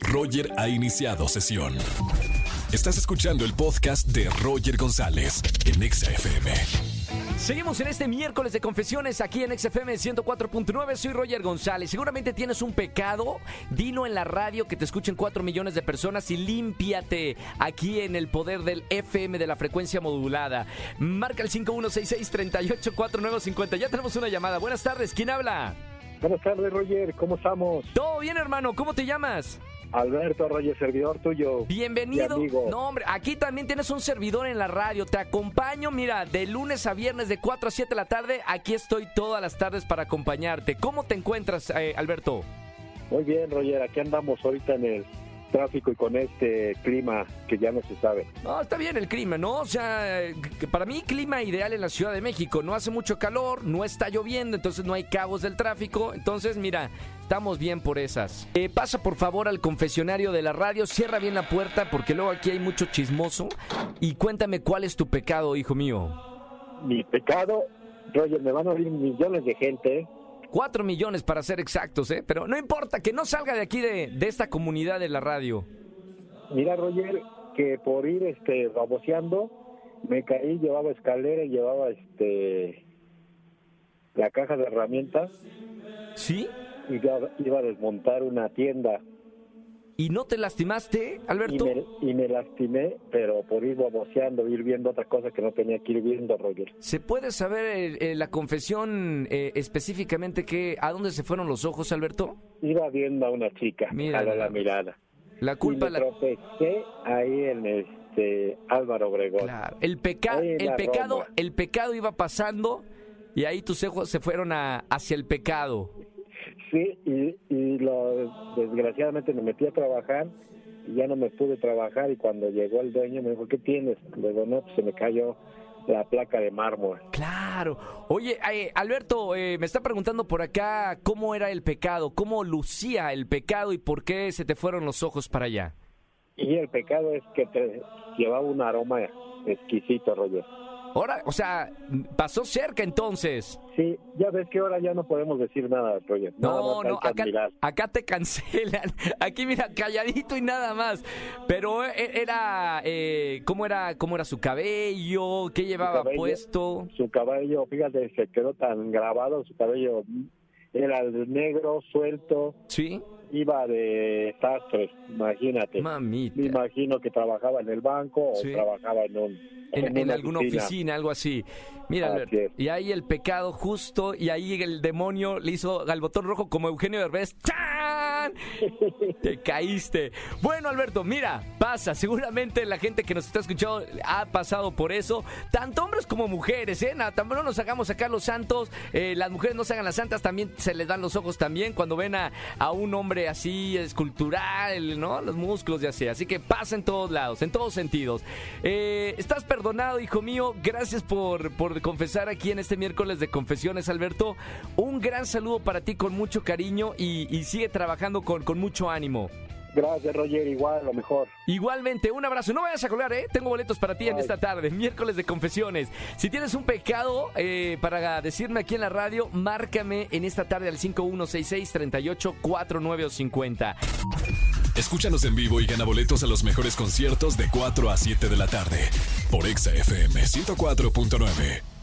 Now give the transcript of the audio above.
Roger ha iniciado sesión. Estás escuchando el podcast de Roger González en Exa FM. Seguimos en este miércoles de confesiones aquí en XFM 104.9. Soy Roger González. Seguramente tienes un pecado. Dino en la radio que te escuchen 4 millones de personas y límpiate aquí en el poder del FM de la frecuencia modulada. Marca el 5166-384950. Ya tenemos una llamada. Buenas tardes. ¿Quién habla? Buenas tardes, Roger. ¿Cómo estamos? Todo bien, hermano. ¿Cómo te llamas? Alberto Roger, servidor tuyo. Bienvenido. Mi amigo. No, hombre, aquí también tienes un servidor en la radio. Te acompaño, mira, de lunes a viernes de 4 a 7 de la tarde. Aquí estoy todas las tardes para acompañarte. ¿Cómo te encuentras, eh, Alberto? Muy bien, Roger. Aquí andamos ahorita en el tráfico y con este clima que ya no se sabe. No, está bien el clima, ¿no? O sea, eh, que para mí clima ideal en la Ciudad de México. No hace mucho calor, no está lloviendo, entonces no hay cabos del tráfico. Entonces, mira, estamos bien por esas. Eh, pasa por favor al confesionario de la radio, cierra bien la puerta porque luego aquí hay mucho chismoso. Y cuéntame cuál es tu pecado, hijo mío. Mi pecado, Roger, me van a oír millones de gente. Cuatro millones para ser exactos, ¿eh? Pero no importa, que no salga de aquí de, de esta comunidad de la radio. Mira, Roger, que por ir este baboseando, me caí, llevaba escalera y llevaba este la caja de herramientas ¿Sí? y iba, iba a desmontar una tienda. ¿Y no te lastimaste, Y Alberto? me, y me lastimé, pero por ir baboseando, ir viendo otra cosa que no tenía que ir viendo, Roger. ¿Se puede saber eh, eh, la confesión eh, específicamente que, a dónde se fueron los ojos, Alberto? Iba viendo a una chica, Mira a la, mirada. La culpa y me la... tropecé ahí en este Álvaro Obregón. Claro, el, peca- el pecado, Roma. el pecado iba pasando y ahí tus ojos se fueron a- hacia el pecado. Sí, y, y lo, desgraciadamente me metí a trabajar y ya no me pude trabajar y cuando llegó el dueño me dijo, ¿qué tienes? Le digo, no, pues se me cayó la placa de mármol. Claro. Oye, eh, Alberto, eh, me está preguntando por acá cómo era el pecado, cómo lucía el pecado y por qué se te fueron los ojos para allá. Y el pecado es que te llevaba un aroma exquisito, Roger. Ahora, o sea, pasó cerca entonces. Sí, ya ves que ahora ya no podemos decir nada, Roger. Nada No, no, acá, acá te cancelan. Aquí mira, calladito y nada más. Pero eh, era, eh, ¿cómo era, cómo era su cabello? ¿Qué llevaba cabello. puesto? Su cabello, fíjate, se quedó tan grabado, su cabello era negro, suelto, ¿Sí? Iba de sastre, imagínate. Mamita. Me imagino que trabajaba en el banco o trabajaba en un En, en una alguna oficina. algo así. Mira, y ahí el pecado justo, y ahí el demonio le hizo al botón rojo como Eugenio Derbez. Te caíste. Bueno, Alberto, mira, pasa. Seguramente la gente que nos está escuchando ha pasado por eso. Tanto hombres como mujeres, ¿eh? Nada, no nos hagamos acá los santos. eh, las mujeres no se hagan las santas, también se les dan los ojos también cuando ven a, a un hombre así escultural, ¿no? Los músculos y así. Así que pasa en todos lados, en todos sentidos. Eh, estás perdonado, hijo mío. Gracias por, por confesar aquí en este miércoles de confesiones, Alberto. Un gran saludo para ti con mucho cariño y sigue trabajando con, con mucho ánimo. Gracias, Roger, igual, lo mejor. Igualmente, un abrazo. No vayas a colgar, ¿eh? Tengo boletos para ti en esta tarde, miércoles de confesiones. Si tienes un pecado eh, para decirme aquí en la radio, márcame en esta tarde al 5166-3849 o 50. Escúchanos en vivo y gana boletos a los mejores conciertos de 4 a 7 de la tarde por Exa FM 104.9.